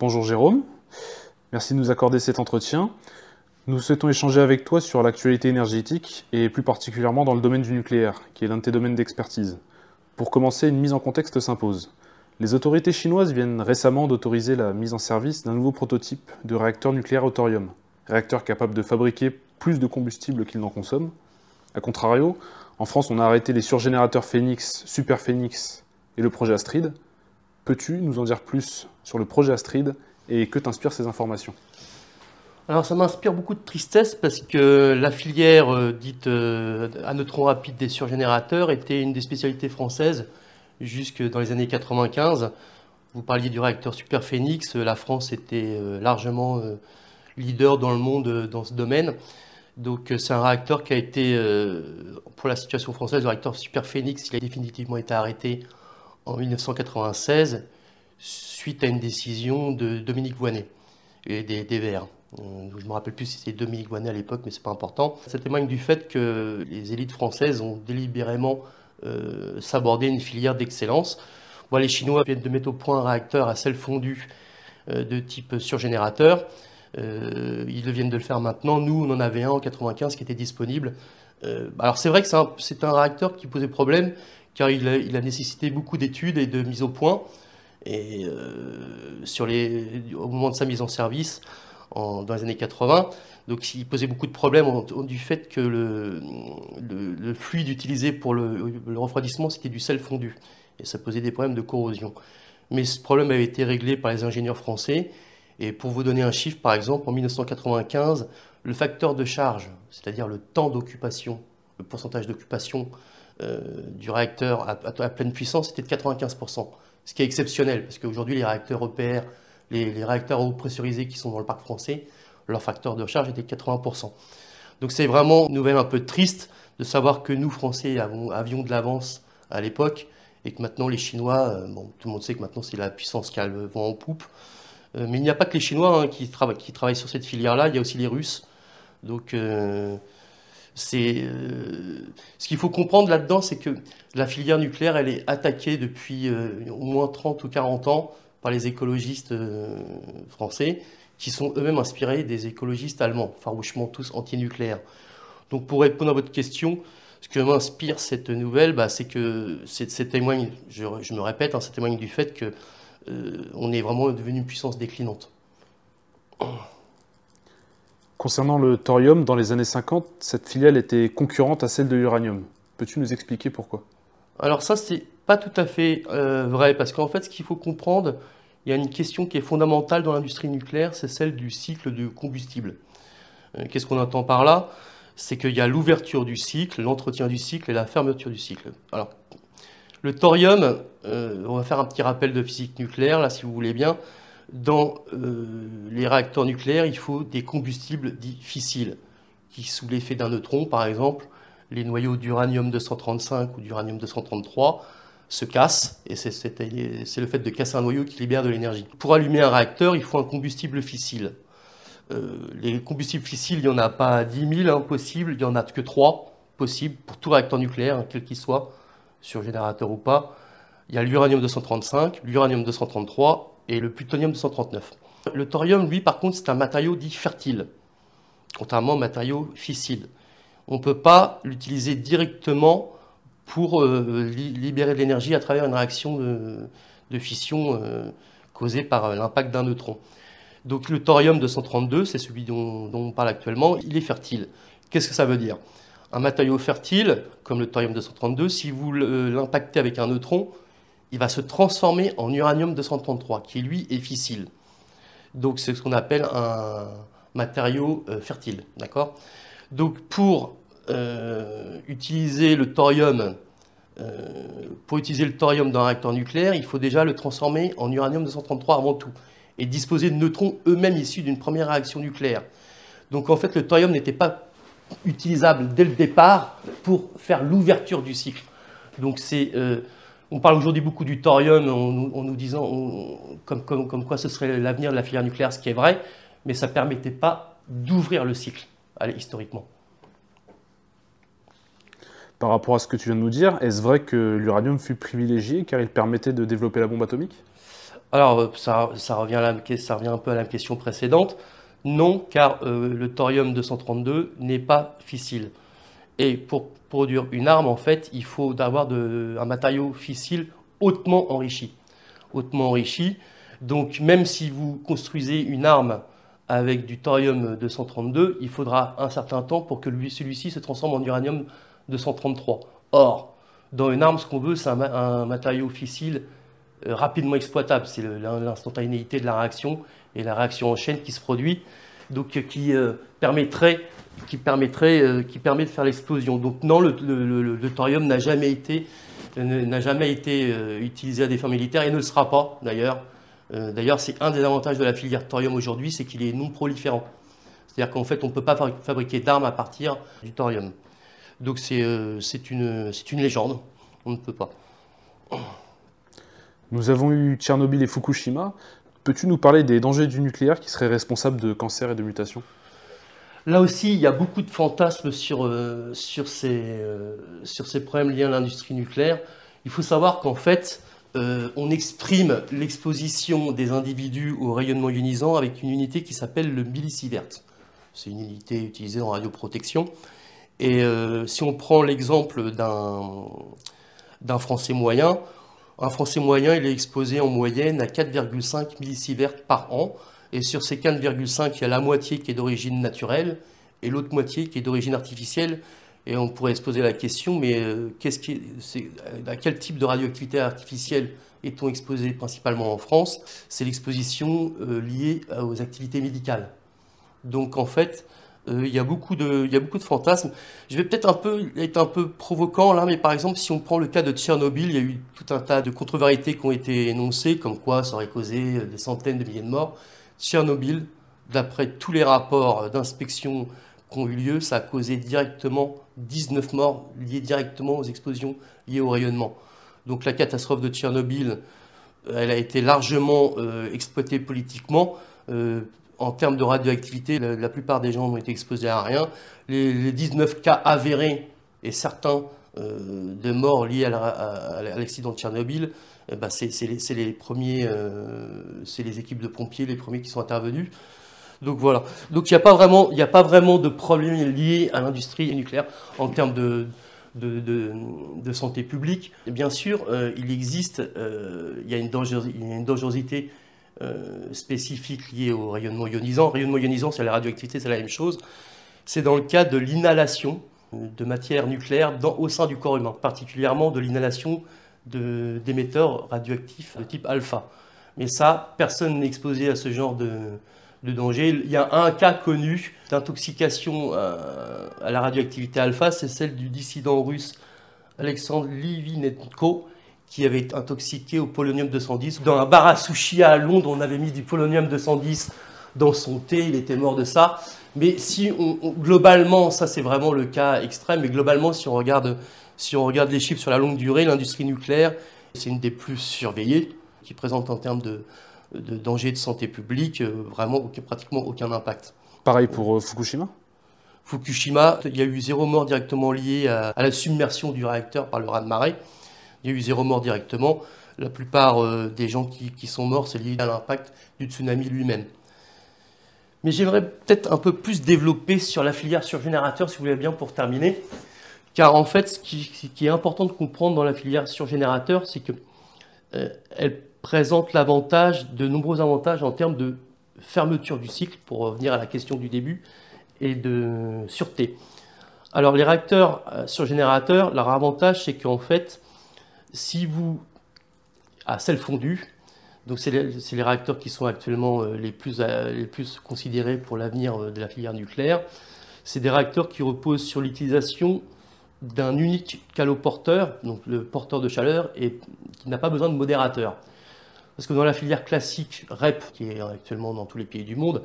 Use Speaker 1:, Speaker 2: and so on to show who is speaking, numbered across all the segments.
Speaker 1: Bonjour Jérôme, merci de nous accorder cet entretien. Nous souhaitons échanger avec toi sur l'actualité énergétique et plus particulièrement dans le domaine du nucléaire, qui est l'un de tes domaines d'expertise. Pour commencer, une mise en contexte s'impose. Les autorités chinoises viennent récemment d'autoriser la mise en service d'un nouveau prototype de réacteur nucléaire au thorium, réacteur capable de fabriquer plus de combustible qu'il n'en consomme. A contrario, en France, on a arrêté les surgénérateurs Phoenix, Super Phoenix et le projet Astrid. Peux-tu nous en dire plus sur le projet Astrid et que t'inspirent ces informations?
Speaker 2: Alors ça m'inspire beaucoup de tristesse parce que la filière euh, dite euh, à neutrons rapides des surgénérateurs était une des spécialités françaises jusque dans les années 95. Vous parliez du réacteur Super Phoenix, la France était euh, largement leader dans le monde dans ce domaine. Donc c'est un réacteur qui a été, pour la situation française, le réacteur Super Phoenix, il a définitivement été arrêté en 1996 suite à une décision de Dominique Voinet et des, des Verts. Euh, je me rappelle plus si c'était Dominique Voinet à l'époque, mais ce n'est pas important. Ça témoigne du fait que les élites françaises ont délibérément euh, sabordé une filière d'excellence. les Chinois viennent de mettre au point un réacteur à sel fondu euh, de type surgénérateur. ils viennent de le faire maintenant. Nous, on en avait un en 95 qui était disponible. alors c'est vrai que c'est un, réacteur qui posait problème car il a, nécessité beaucoup d'études et de mise au point. Et les, au moment de sa mise en service, dans les années 80. Donc il posait beaucoup de problèmes du fait que le, le, fluide utilisé pour le, refroidissement, c'était du sel fondu. Et ça posait des problèmes de corrosion. Mais ce problème avait été réglé par les ingénieurs français. Et pour vous donner un chiffre, par exemple, en 1995, le facteur de charge, c'est-à-dire le temps d'occupation, le pourcentage d'occupation euh, du réacteur à, à, pleine puissance, était de 95%. Ce qui est exceptionnel, parce qu'aujourd'hui, les réacteurs EPR les, réacteurs haut pressurisés qui sont dans le parc français, leur facteur de charge était de 80%. Donc c'est vraiment une nouvelle un peu triste de savoir que nous, Français, avions de l'avance à l'époque et que maintenant les Chinois, euh, bon, tout le monde sait que maintenant c'est la puissance qui a le vent en poupe, euh, mais il n'y a pas que les Chinois hein, qui, travaillent sur cette filière-là, il y a aussi les Russes. Donc euh, c'est ce qu'il faut comprendre là-dedans, c'est que la filière nucléaire, elle est attaquée depuis au moins 30 ou 40 ans par les écologistes euh, français, qui sont eux-mêmes inspirés des écologistes allemands, farouchement tous anti-nucléaires. Donc pour répondre à votre question, ce que m'inspire cette nouvelle, bah, c'est que c'est témoigne, je, me répète, hein, ça témoigne du fait que euh, on est vraiment devenu une puissance déclinante.
Speaker 1: Concernant le thorium, dans les années 50, cette filiale était concurrente à celle de l'uranium. Peux-tu nous expliquer pourquoi?
Speaker 2: Alors ça, c'est pas tout à fait euh, vrai, parce qu'en fait, ce qu'il faut comprendre, il y a une question qui est fondamentale dans l'industrie nucléaire, c'est celle du cycle de combustible. Euh, qu'est-ce qu'on entend par là? C'est qu'il y a l'ouverture du cycle, l'entretien du cycle et la fermeture du cycle. Alors, le thorium, euh, on va faire un petit rappel de physique nucléaire, là, si vous voulez bien. Dans les réacteurs nucléaires, il faut des combustibles dits fissiles, qui, sous l'effet d'un neutron, par exemple, les noyaux d'uranium 235 ou d'uranium 233, se casse, et c'est le fait de casser un noyau qui libère de l'énergie. Pour allumer un réacteur, il faut un combustible fissile. Euh, les combustibles fissiles, il n'y en a pas 10 000 hein, possibles, il n'y en a que 3 possibles pour tout réacteur nucléaire, hein, quel qu'il soit, sur générateur ou pas. Il y a l'uranium 235, l'uranium 233 et le plutonium 239. Le thorium, lui, par contre, c'est un matériau dit fertile, contrairement au matériau fissile. On ne peut pas l'utiliser directement pour euh, libérer de l'énergie à travers une réaction de, fission euh, causée par euh, l'impact d'un neutron. Donc le thorium 232, c'est celui dont, on parle actuellement, il est fertile. Qu'est-ce que ça veut dire? Un matériau fertile, comme le thorium 232, si vous l'impactez avec un neutron, il va se transformer en uranium 233, qui lui est fissile. Donc c'est ce qu'on appelle un matériau fertile, d'accord? Donc pour euh, utiliser le thorium, euh, pour utiliser le thorium dans un réacteur nucléaire, il faut déjà le transformer en uranium 233 avant tout, et disposer de neutrons eux-mêmes issus d'une première réaction nucléaire. Donc en fait, le thorium n'était pas utilisable dès le départ pour faire l'ouverture du cycle. Donc c'est, euh, on parle aujourd'hui beaucoup du thorium en, nous disant comme, comme, comme, quoi ce serait l'avenir de la filière nucléaire, ce qui est vrai, mais ça ne permettait pas d'ouvrir le cycle, allez, historiquement.
Speaker 1: Par rapport à ce que tu viens de nous dire, est-ce vrai que l'uranium fut privilégié car il permettait de développer la bombe atomique?
Speaker 2: Alors, ça, ça, revient à la, ça revient un peu à la question précédente. Non, car le thorium 232 n'est pas fissile. Et pour produire une arme, en fait, il faut avoir un matériau fissile hautement enrichi. Hautement enrichi. Donc, même si vous construisez une arme avec du thorium 232, il faudra un certain temps pour que celui-ci se transforme en uranium 233. Or, dans une arme, ce qu'on veut, c'est un, matériau fissile euh, rapidement exploitable. C'est l'instantanéité de la réaction et la réaction en chaîne qui se produit, donc euh, qui euh, permettrait qui permettrait, euh, de faire l'explosion. Donc non, le, thorium n'a jamais été, utilisé à des fins militaires et ne le sera pas d'ailleurs. D'ailleurs, c'est un des avantages de la filière thorium aujourd'hui, c'est qu'il est non proliférant. C'est-à-dire qu'en fait, on ne peut pas fabriquer d'armes à partir du thorium. Donc c'est une légende, on ne peut pas.
Speaker 1: Nous avons eu Tchernobyl et Fukushima. Peux-tu nous parler des dangers du nucléaire qui seraient responsables de cancer et de mutations?
Speaker 2: Là aussi, il y a beaucoup de fantasmes sur, euh, sur, ces, euh, sur ces problèmes liés à l'industrie nucléaire. Il faut savoir qu'en fait, euh, on exprime l'exposition des individus au rayonnement ionisant avec une unité qui s'appelle le millisievert. C'est une unité utilisée en radioprotection. Et si on prend l'exemple d'un Français moyen, un Français moyen, il est exposé en moyenne à 4,5 millisieverts par an. Et sur ces 4,5, il y a la moitié qui est d'origine naturelle et l'autre moitié qui est d'origine artificielle. Et on pourrait se poser la question, mais euh, qui à quel type de radioactivité artificielle est-on exposé principalement en France? C'est l'exposition euh, liée aux activités médicales. Donc en fait, euh, il, y a beaucoup de, y a beaucoup de fantasmes. Je vais peut-être un peu être un peu provoquant là, mais par exemple, si on prend le cas de Tchernobyl, il y a eu tout un tas de contre-vérités qui ont été énoncées, comme quoi ça aurait causé des centaines de milliers de morts. Tchernobyl, d'après tous les rapports d'inspection qui ont eu lieu, ça a causé directement 19 morts liés directement aux explosions liées au rayonnement. Donc la catastrophe de Tchernobyl, elle a été largement euh, exploitée politiquement. Euh, en termes de radioactivité, la, plupart des gens ont été exposés à rien. Les, 19 cas avérés et certains euh, de morts liés à l'accident de Tchernobyl eh ben, c'est les, premiers, euh, c'est les équipes de pompiers, les premiers qui sont intervenus. Donc voilà. Donc il n'y a, pas vraiment, a pas vraiment de problème lié à l'industrie nucléaire en termes de, santé publique. bien sûr, euh, il existe, il, y a une dangerosité, spécifique liée au rayonnement ionisant. rayonnement ionisant, c'est la radioactivité, c'est la même chose. C'est dans le cas de l'inhalation de matière nucléaire au sein du corps humain, particulièrement de l'inhalation d'émetteurs radioactifs de type alpha. Mais ça, personne n'est exposé à ce genre de, danger. Il y a un cas connu d'intoxication euh, à la radioactivité alpha, c'est celle du dissident russe Alexandre Livinenko, qui avait été intoxiqué au polonium 210. Dans un bar à sushi à Londres, on avait mis du polonium 210 dans son thé, il était mort de ça. Mais si on, globalement, ça c'est vraiment le cas extrême, mais globalement, si on regarde si on regarde les chiffres sur la longue durée, l'industrie nucléaire, c'est une des plus surveillées, qui présente en termes de, de danger de santé publique euh, vraiment pratiquement aucun impact.
Speaker 1: Pareil pour euh, Fukushima?
Speaker 2: Fukushima, il y a eu zéro mort directement lié à, la submersion du réacteur par le raz-de-marée. Il y a eu zéro mort directement. La plupart euh, des gens qui, qui sont morts, c'est lié à l'impact du tsunami lui-même. Mais j'aimerais peut-être un peu plus développer sur la filière surgénérateur, si vous voulez bien, pour terminer. Car en fait, ce qui, est important de comprendre dans la filière surgénérateur, c'est qu'elle euh, présente l'avantage, de nombreux avantages en termes de fermeture du cycle, pour revenir à la question du début, et de sûreté. Alors les réacteurs euh, surgénérateurs, leur avantage, c'est qu'en fait, si vous, à sel fondu, donc c'est les, réacteurs qui sont actuellement euh, les plus, les plus considérés pour l'avenir de la filière nucléaire, c'est des réacteurs qui reposent sur l'utilisation d'un unique caloporteur, donc le porteur de chaleur, et qui n'a pas besoin de modérateur. Parce que dans la filière classique REP, qui est actuellement dans tous les pays du monde,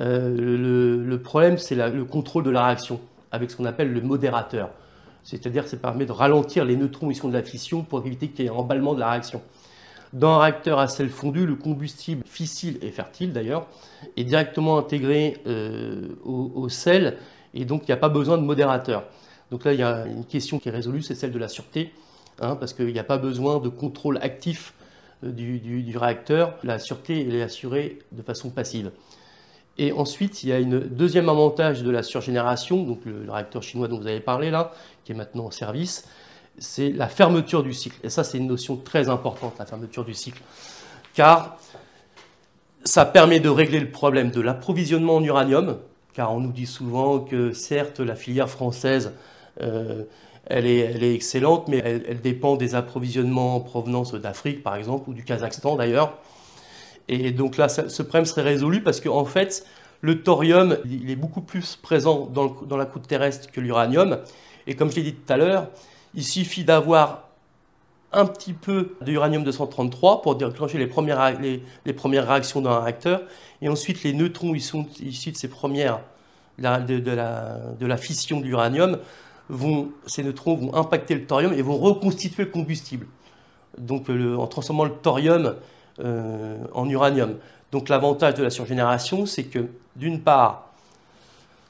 Speaker 2: euh, le, problème c'est le contrôle de la réaction, avec ce qu'on appelle le modérateur. C'est-à-dire que ça permet de ralentir les neutrons issus de la fission pour éviter qu'il y ait un emballement de la réaction. Dans un réacteur à sel fondu, le combustible fissile et fertile d'ailleurs est directement intégré euh, au, sel et donc il n'y a pas besoin de modérateur. Donc là, il y a une question qui est résolue, c'est celle de la sûreté, hein, parce qu'il n'y a pas besoin de contrôle actif du, réacteur, la sûreté est assurée de façon passive. Et ensuite, il y a un deuxième avantage de la surgénération, donc le, réacteur chinois dont vous avez parlé là, qui est maintenant en service, c'est la fermeture du cycle. Et ça, c'est une notion très importante, la fermeture du cycle. Car ça permet de régler le problème de l'approvisionnement en uranium, car on nous dit souvent que certes, la filière française, euh, elle, est, excellente, mais elle, dépend des approvisionnements en provenance d'Afrique, par exemple, ou du Kazakhstan d'ailleurs. Et donc là, ce problème serait résolu parce qu'en fait, le thorium, il est beaucoup plus présent dans, dans la croûte terrestre que l'uranium. Et comme je l'ai dit tout à l'heure, il suffit d'avoir un petit peu d'uranium 233 pour déclencher les premières, les, premières réactions d'un réacteur. Et ensuite, les neutrons sont issus de ces premières, de, la, de la, fission de l'uranium, ces neutrons vont impacter le thorium et vont reconstituer le combustible. Donc, en transformant le thorium euh, en uranium. Donc, l'avantage de la surgénération, c'est que, d'une part,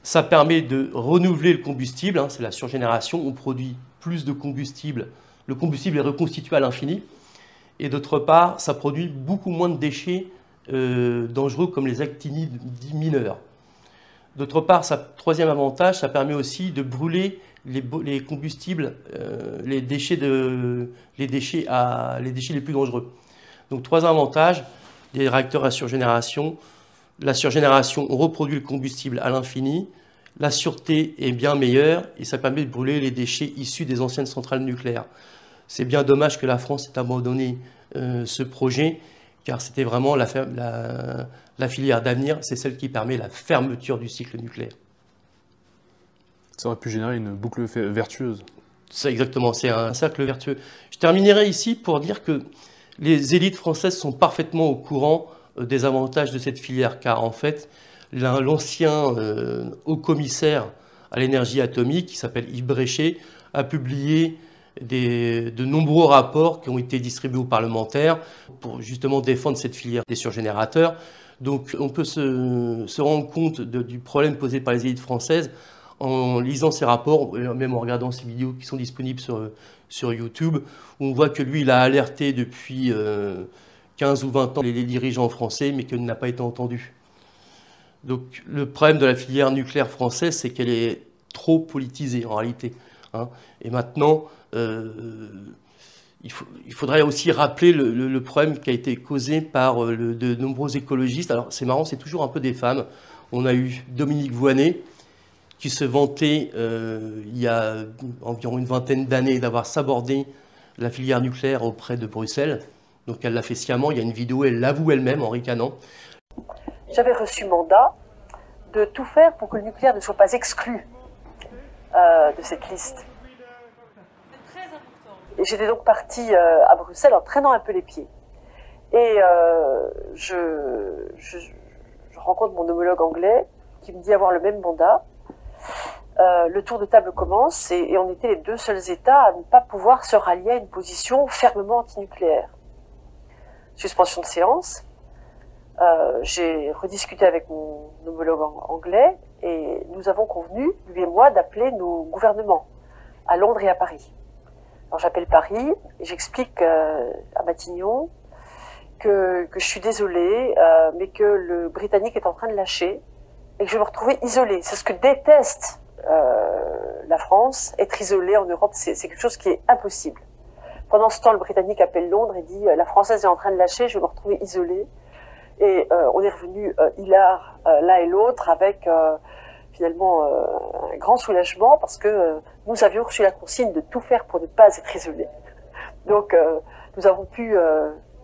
Speaker 2: ça permet de renouveler le combustible, hein, c'est la surgénération, on produit plus de combustible, le combustible est reconstitué à l'infini, et d'autre part, ça produit beaucoup moins de déchets euh, dangereux comme les actinides mineurs. D'autre part, sa troisième avantage, ça permet aussi de brûler les, combustibles, euh, les, déchets les, déchets les déchets les plus dangereux. Donc trois avantages des réacteurs à surgénération. La surgénération, on reproduit le combustible à l'infini. La sûreté est bien meilleure et ça permet de brûler les déchets issus des anciennes centrales nucléaires. C'est bien dommage que la France ait abandonné euh, ce projet, car c'était vraiment la, filière d'avenir, c'est celle qui permet la fermeture du cycle nucléaire.
Speaker 1: Ça aurait pu générer une boucle vertueuse.
Speaker 2: C'est exactement, c'est un cercle vertueux. Je terminerai ici pour dire que les élites françaises sont parfaitement au courant euh, des avantages de cette filière, car en fait, l'ancien euh, haut commissaire à l'énergie atomique, qui s'appelle Yves Bréchet, a publié de nombreux rapports qui ont été distribués aux parlementaires pour justement défendre cette filière des surgénérateurs. Donc on peut se, rendre compte du problème posé par les élites françaises en lisant ces rapports, même en regardant ces vidéos qui sont disponibles sur, sur YouTube, on voit que lui, il a alerté depuis 15 euh, ou 20 ans les, dirigeants français, mais qu'il n'a pas été entendu. Donc le problème de la filière nucléaire française, c'est qu'elle est trop politisée en réalité. Hein. Et maintenant, euh, il, faudrait aussi rappeler le, problème qui a été causé par euh, de nombreux écologistes. Alors c'est marrant, c'est toujours un peu des femmes. On a eu Dominique Voynet, qui se vantait euh, il y a environ une vingtaine d'années d'avoir sabordé la filière nucléaire auprès de Bruxelles. Donc elle l'a fait sciemment, il y a une vidéo, elle l'avoue elle-même en ricanant.
Speaker 3: J'avais reçu mandat de tout faire pour que le nucléaire ne soit pas exclu euh, de cette liste. Et j'étais donc partie euh, à Bruxelles en traînant un peu les pieds. Et je, rencontre mon homologue anglais qui me dit avoir le même mandat. Le tour de table commence et, on était les deux seuls États à ne pas pouvoir se rallier à une position fermement antinucléaire. Suspension de séance. Euh, j'ai rediscuté avec mon homologue anglais et nous avons convenu, lui et moi, d'appeler nos gouvernements à Londres et à Paris. Alors j'appelle Paris et j'explique euh, à Matignon que, que, je suis désolée, euh, mais que le Britannique est en train de lâcher et que je vais me retrouver isolée. C'est ce que déteste la France, être isolée en Europe, c'est quelque chose qui est impossible. Pendant ce temps, le Britannique appelle Londres et dit la Française est en train de lâcher, je vais me retrouver isolée. Et euh, on est revenu euh, hilar euh, l'un et l'autre avec finalement un grand soulagement parce que nous avions reçu la consigne de tout faire pour ne pas être isolés. Donc nous avons pu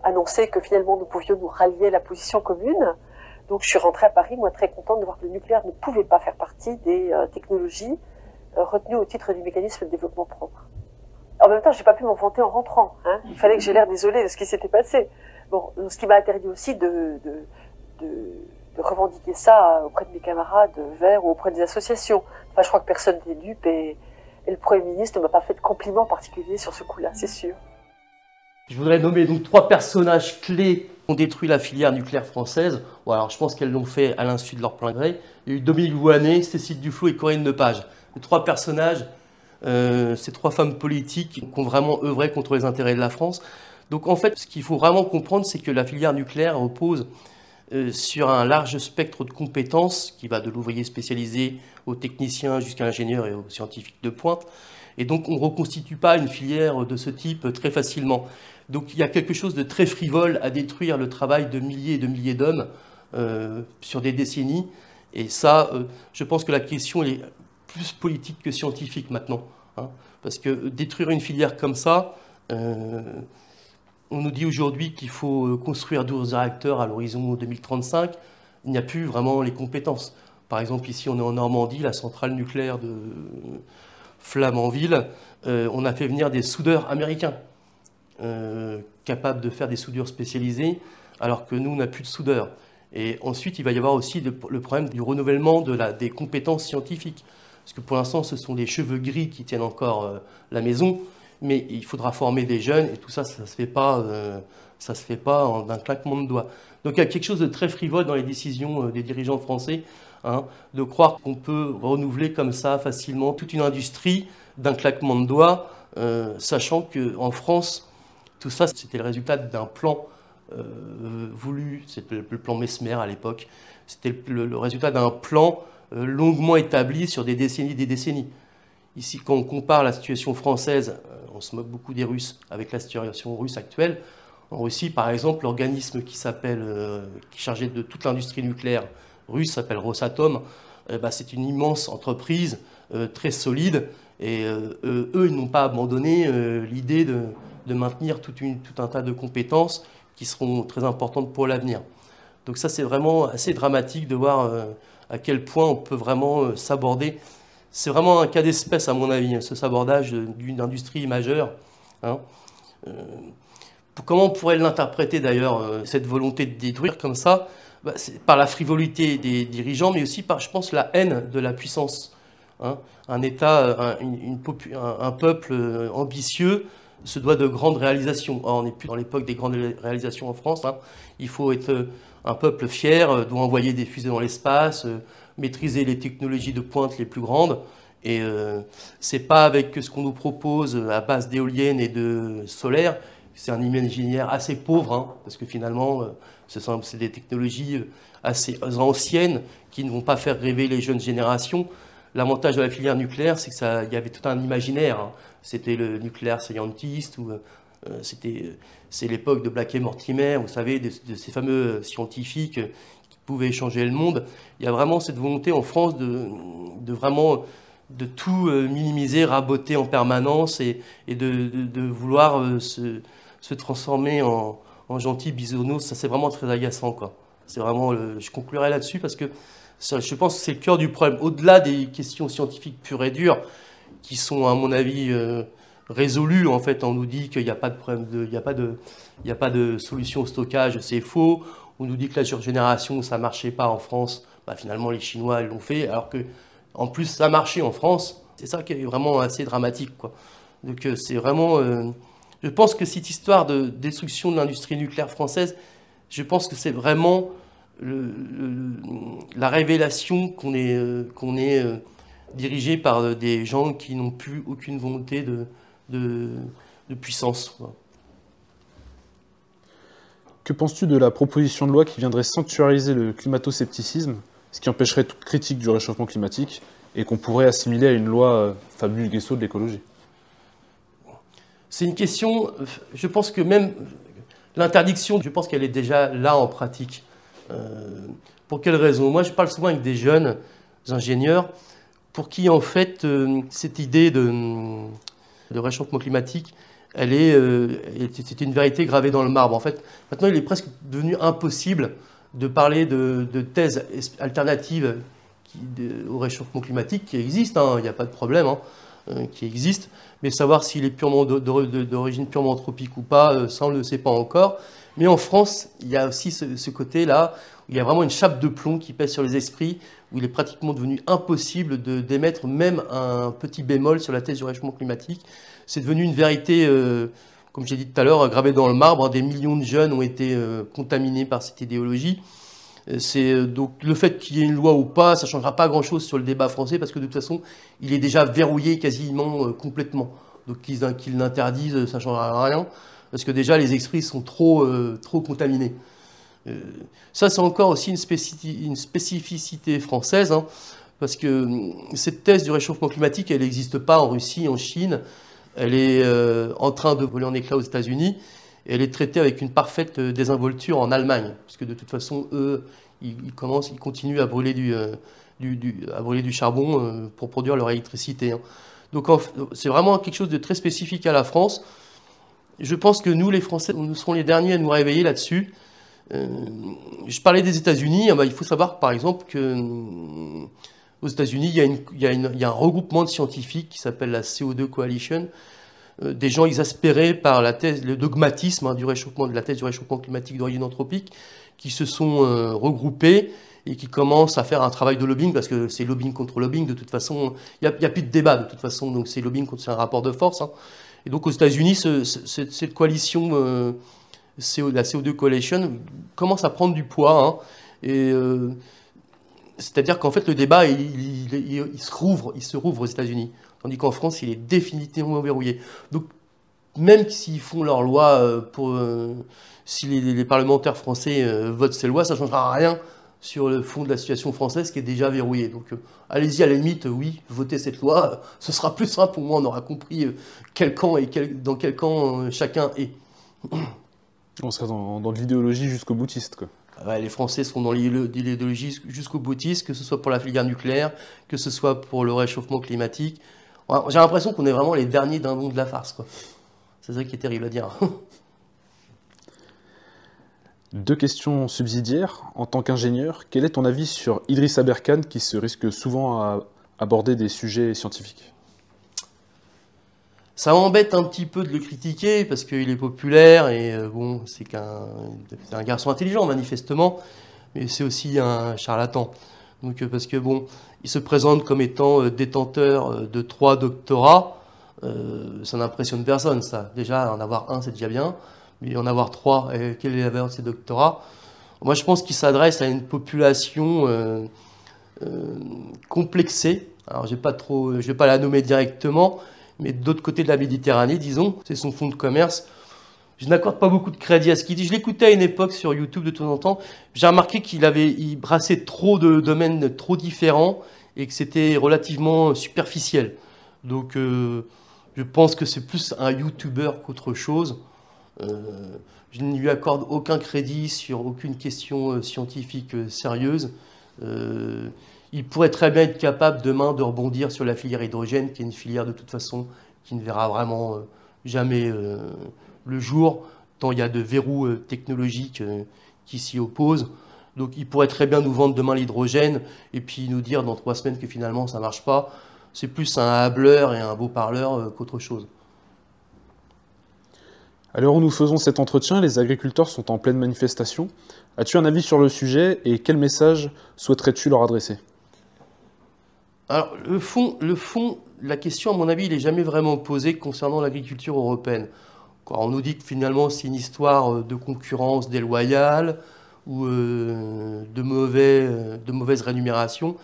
Speaker 3: annoncer que finalement nous pouvions nous rallier à la position commune. Donc je suis rentrée à Paris, moi très contente de voir que le nucléaire ne pouvait pas faire partie des technologies retenues au titre du mécanisme de développement propre. En même temps, j'ai pas pu m'en vanter en rentrant. Hein. Il fallait que j'ai l'air désolée de ce qui s'était passé. Bon, ce qui m'a interdit aussi de, de, de, de, revendiquer ça auprès de mes camarades verts ou auprès des associations. Enfin, je crois que personne n'est dupe et, et, le Premier ministre ne m'a pas fait de compliments particuliers sur ce coup-là, c'est sûr.
Speaker 2: Je voudrais nommer donc trois personnages clés ont détruit la filière nucléaire française. Bon, alors je pense qu'elles l'ont fait à l'insu de leur plein gré. Il y a eu Dominique Voynet, Cécile Duflot et Corinne Lepage. Les trois personnages, euh, ces trois femmes politiques qui ont vraiment œuvré contre les intérêts de la France. Donc en fait, ce qu'il faut vraiment comprendre, c'est que la filière nucléaire repose euh, sur un large spectre de compétences qui va de l'ouvrier spécialisé au technicien jusqu'à l'ingénieur et au scientifique de pointe. Et donc on ne reconstitue pas une filière de ce type très facilement. Donc il y a quelque chose de très frivole à détruire le travail de milliers et de milliers d'hommes euh, sur des décennies. Et ça, euh, je pense que la question est plus politique que scientifique maintenant. Hein. parce que détruire une filière comme ça, euh, on nous dit aujourd'hui qu'il faut construire 12 réacteurs à l'horizon 2035. Il n'y a plus vraiment les compétences. Par exemple, ici, on est en Normandie, la centrale nucléaire de Flamanville. on a fait venir des soudeurs américains capables de faire des soudures spécialisées, alors que nous, on n'a plus de soudeurs. Et ensuite, il va y avoir aussi le problème du renouvellement de la, des compétences scientifiques. Parce que pour l'instant, ce sont les cheveux gris qui tiennent encore euh, la maison, mais il faudra former des jeunes, et tout ça, ça ne se fait pas, euh, ça se fait pas d'un claquement de doigts. Donc il y a quelque chose de très frivole dans les décisions euh, des dirigeants français, hein, de croire qu'on peut renouveler comme ça facilement toute une industrie d'un claquement de doigts, sachant qu'en France, tout ça, c'était le résultat d'un plan euh, voulu, c'était le plan Mesmer à l'époque, c'était le, résultat d'un plan euh, longuement établi sur des décennies des décennies. Ici, quand on compare la situation française, euh, on se moque beaucoup des Russes avec la situation russe actuelle. En Russie, par exemple, l'organisme qui s'appelle, qui est chargé de toute l'industrie nucléaire russe s'appelle Rosatom. Bah, c'est une immense entreprise très solide et eux, ils n'ont pas abandonné l'idée de, de, maintenir une, tout un tas de compétences qui seront très importantes pour l'avenir. Donc ça, c'est vraiment assez dramatique de voir euh, à quel point on peut vraiment euh, s'aborder. C'est vraiment un cas d'espèce, à mon avis, ce sabordage d'une industrie majeure. Hein. Euh, comment on pourrait l'interpréter d'ailleurs, cette volonté de détruire comme ça? Bah, Par la frivolité des dirigeants, mais aussi par, je pense, la haine de la puissance. Hein. Un État, une, un peuple ambitieux se doit de grandes réalisations. on n'est plus dans l'époque des grandes réalisations en France. Hein. Il faut être euh, un peuple fier, euh, doit envoyer des fusées dans l'espace, euh, maîtriser les technologies de pointe les plus grandes. Et euh, c'est pas avec ce qu'on nous propose à base d'éoliennes et de solaire. C'est un imaginaire assez pauvre, hein, parce que finalement, c'est des technologies assez anciennes qui ne vont pas faire rêver les jeunes générations. L'avantage de la filière nucléaire, c'est qu'il y avait tout un imaginaire. Hein. C'était le nucléaire scientist, ou euh, c'était, c'est l'époque de Black et Mortimer, vous savez, de, ces fameux scientifiques qui pouvaient changer le monde. Il y a vraiment cette volonté en France de, vraiment de tout euh, minimiser, raboter en permanence et, de, vouloir euh, se, transformer en, en gentil bisounours. Ça, c'est vraiment très agaçant, quoi. Vraiment, je conclurai là-dessus parce que je pense que c'est le cœur du problème. Au-delà des questions scientifiques pures et dures, qui sont, à mon avis, euh, résolues, en fait, on nous dit qu'il n'y a pas de problème, a de, il n'y a pas de solution au stockage, c'est faux. On nous dit que la surgénération, ça ne marchait pas en France. Bah, finalement, les Chinois l'ont fait, alors que, en plus, ça marchait en France. C'est ça qui est vraiment assez dramatique, quoi. Donc, euh, c'est vraiment. Euh, je pense que cette histoire de destruction de l'industrie nucléaire française, je pense que c'est vraiment la révélation qu'on est, euh, qu'on est euh, dirigé par euh, des gens qui n'ont plus aucune volonté de, de, puissance.
Speaker 1: Que penses-tu de la proposition de loi qui viendrait sanctuariser le climato-scepticisme, ce qui empêcherait toute critique du réchauffement climatique et qu'on pourrait assimiler à une loi Fabius Guesso de l'écologie?
Speaker 2: C'est une question, je pense que même l'interdiction, je pense qu'elle est déjà là en pratique. Euh, pour quelles raisons Moi, je parle souvent avec des jeunes ingénieurs pour qui, en fait, euh, cette idée de, réchauffement climatique, elle est, euh, c'est une vérité gravée dans le marbre. En fait, maintenant, il est presque devenu impossible de parler de, thèses alternatives au réchauffement climatique qui existent, hein, il n'y a pas de problème, hein, qui existent, mais savoir s'il est purement d'origine purement anthropique ou pas, ça on ne le sait pas encore. Mais en France, il y a aussi ce, côté-là, où il y a vraiment une chape de plomb qui pèse sur les esprits, où il est pratiquement devenu impossible de d'émettre même un petit bémol sur la thèse du réchauffement climatique. C'est devenu une vérité, euh, comme j'ai dit tout à l'heure, gravée dans le marbre. Des millions de jeunes ont été euh, contaminés par cette idéologie. Euh, donc le fait qu'il y ait une loi ou pas, ça ne changera pas grand-chose sur le débat français parce que de toute façon, il est déjà verrouillé quasiment complètement. Donc qu'ils l'interdisent, ça ne changera rien. Parce que déjà les esprits sont trop, trop contaminés. ça, c'est encore aussi une, spécificité française, hein, parce que hum, cette thèse du réchauffement climatique, elle n'existe pas en Russie, en Chine, elle est en train de voler en éclat aux États-Unis, et elle est traitée avec une parfaite désinvolture en Allemagne, parce que de toute façon, eux, ils, commencent, ils continuent à brûler du, euh, charbon euh, pour produire leur électricité. Hein. Donc c'est vraiment quelque chose de très spécifique à la France. Je pense que nous, les Français, nous serons les derniers à nous réveiller là-dessus. Euh, je parlais des États-Unis. Ah bah, il faut savoir, par exemple, que aux États-Unis, il, y a un regroupement de scientifiques qui s'appelle la CO2 Coalition, des gens exaspérés par la thèse, le dogmatisme hein, du réchauffement, de la thèse du réchauffement climatique d'origine anthropique, qui se sont euh, regroupés et qui commencent à faire un travail de lobbying, parce que c'est lobbying contre lobbying, de toute façon, il n'y a, plus de débat de toute façon, donc c'est lobbying contre, un rapport de force. Hein. Et donc aux États-Unis, cette coalition, euh, la CO2 Coalition, commence à prendre du poids. Hein. et euh, c'est-à-dire qu'en fait, le débat, il, se rouvre, il se rouvre aux États-Unis, tandis qu'en France, il est définitivement verrouillé. Donc, même s'ils font leur loi pour si les, parlementaires français euh, votent ces lois, ça ne changera rien sur le fond de la situation française qui est déjà verrouillée. Donc euh, allez-y à la limite, oui, votez cette loi, ce sera plus simple pour moi, on aura compris euh, quel camp et dans quel camp chacun est.
Speaker 1: On sera dans, l'idéologie jusqu'au boutiste.
Speaker 2: Quoi. les Français sont dans l'idéologie jusqu'au boutiste, que ce soit pour la filière nucléaire, que ce soit pour le réchauffement climatique. J'ai l'impression qu'on est vraiment les derniers dindons de la farce. C'est ça qui est terrible à dire.
Speaker 1: Deux questions subsidiaires. En tant qu'ingénieur, quel est ton avis sur Idriss Aberkan qui se risque souvent à aborder des sujets scientifiques?
Speaker 2: Ça m'embête un petit peu de le critiquer parce qu'il est populaire et euh, bon, c'est qu'un un garçon intelligent manifestement, mais c'est aussi un charlatan. Donc euh, parce que bon, il se présente comme étant euh, détenteur de trois doctorats, ça n'impressionne personne ça. Déjà en avoir un c'est déjà bien mais en avoir trois, et quelle est la valeur de ces doctorats? Moi, je pense qu'il s'adresse à une population euh, euh, complexée. Alors, je ne vais pas la nommer directement, mais d'autre côté de la Méditerranée, disons, c'est son fonds de commerce. Je n'accorde pas beaucoup de crédit à ce qu'il dit. Je l'écoutais à une époque sur YouTube de temps en temps. J'ai remarqué qu'il avait il brassait trop de domaines trop différents et que c'était relativement superficiel. Donc, euh, je pense que c'est plus un YouTuber qu'autre chose. Euh, je ne lui accorde aucun crédit sur aucune question euh, scientifique euh, sérieuse. il pourrait très bien être capable demain de rebondir sur la filière hydrogène, qui est une filière de toute façon qui ne verra vraiment jamais le jour, tant il y a de verrous technologiques qui s'y opposent. Donc il pourrait très bien nous vendre demain l'hydrogène et puis nous dire dans trois semaines que finalement ça ne marche pas. C'est plus un hableur et un beau parleur qu'autre chose.
Speaker 1: À l'heure où nous faisons cet entretien, les agriculteurs sont en pleine manifestation. As-tu un avis sur le sujet et quel message souhaiterais-tu leur adresser?
Speaker 2: Alors, le fond, le fond, la question, à mon avis, n'est jamais vraiment posée concernant l'agriculture européenne. on nous dit que finalement, c'est une histoire euh, de concurrence déloyale ou euh, de, mauvais, euh, de mauvaise rémunération.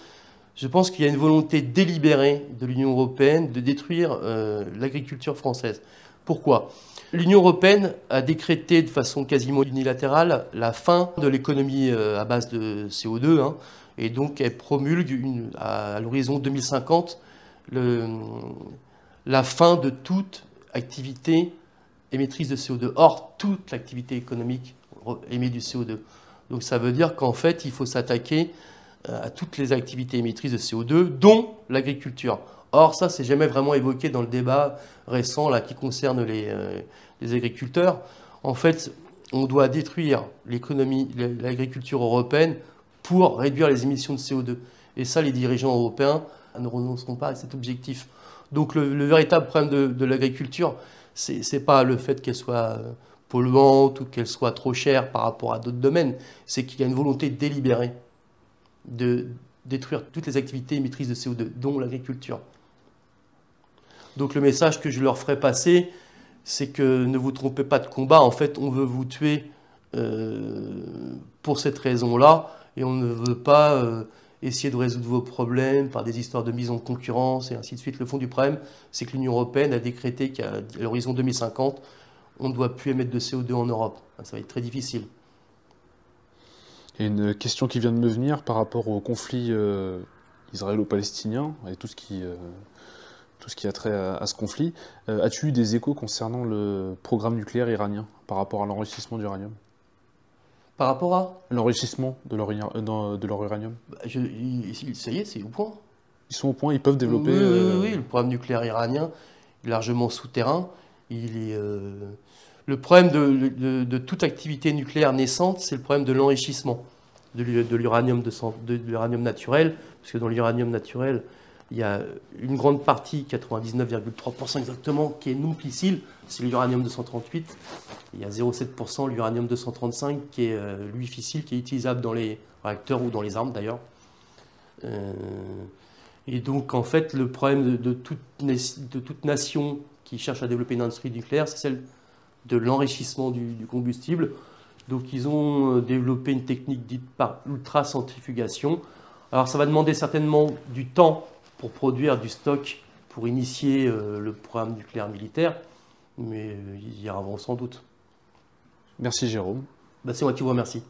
Speaker 2: Je pense qu'il y a une volonté délibérée de l'Union européenne de détruire l'agriculture française. Pourquoi? L'Union européenne a décrété de façon quasiment unilatérale la fin de l'économie euh, à base de CO2, hein, et donc elle promulgue à, l'horizon 2050 la fin de toute activité émettrice de CO2. Or, toute l'activité économique émet du CO2. Donc ça veut dire qu'en fait, il faut s'attaquer euh, à toutes les activités émettrices de CO2, dont l'agriculture. Or, ça, c'est jamais vraiment évoqué dans le débat récent là, qui concerne les, euh, agriculteurs. En fait, on doit détruire l'économie, l'agriculture européenne pour réduire les émissions de CO2. Et ça, les dirigeants européens ne renonceront pas à cet objectif. Donc le, véritable problème de, l'agriculture, ce n'est pas le fait qu'elle soit euh, polluante ou qu'elle soit trop chère par rapport à d'autres domaines, c'est qu'il y a une volonté délibérée de détruire toutes les activités émettrices de CO2, dont l'agriculture. Donc le message que je leur ferai passer, c'est que ne vous trompez pas de combat, en fait on veut vous tuer euh, pour cette raison-là, et on ne veut pas euh, essayer de résoudre vos problèmes par des histoires de mise en concurrence et ainsi de suite. Le fond du problème, c'est que l'Union européenne a décrété qu'à l'horizon 2050, on ne doit plus émettre de CO2 en Europe. Ça va être très difficile.
Speaker 1: Et une question qui vient de me venir par rapport au conflit euh, israélo-palestinien et tout ce qui, tout ce qui a trait à, ce conflit. Euh, as-tu eu des échos concernant le programme nucléaire iranien par rapport à l'enrichissement d'uranium?
Speaker 2: Par rapport à?
Speaker 1: L'enrichissement de leur, de leur uranium
Speaker 2: bah, Ça y est, c'est au point.
Speaker 1: Ils sont au point, ils peuvent développer.
Speaker 2: Oui, oui, le programme nucléaire iranien est largement souterrain. Il est, le problème de, toute activité nucléaire naissante, c'est le problème de l'enrichissement de l'uranium de, naturel, parce que dans l'uranium naturel, il y a une grande partie, 99,3% exactement, qui est non fissile, c'est l'uranium 238. Il y a 0,7% l'uranium 235 qui est euh, lui fissile, qui est utilisable dans les réacteurs ou dans les armes d'ailleurs. Euh, et donc en fait, le problème de, toute, nation qui cherche à développer une industrie nucléaire, c'est celle de l'enrichissement du, combustible. Donc ils ont euh, développé une technique dite par ultracentrifugation. Alors ça va demander certainement du temps pour produire du stock pour initier euh, le programme nucléaire militaire, mais euh, ils y arriveront sans doute.
Speaker 1: Merci Jérôme.
Speaker 2: Bah, c'est moi qui vous remercie.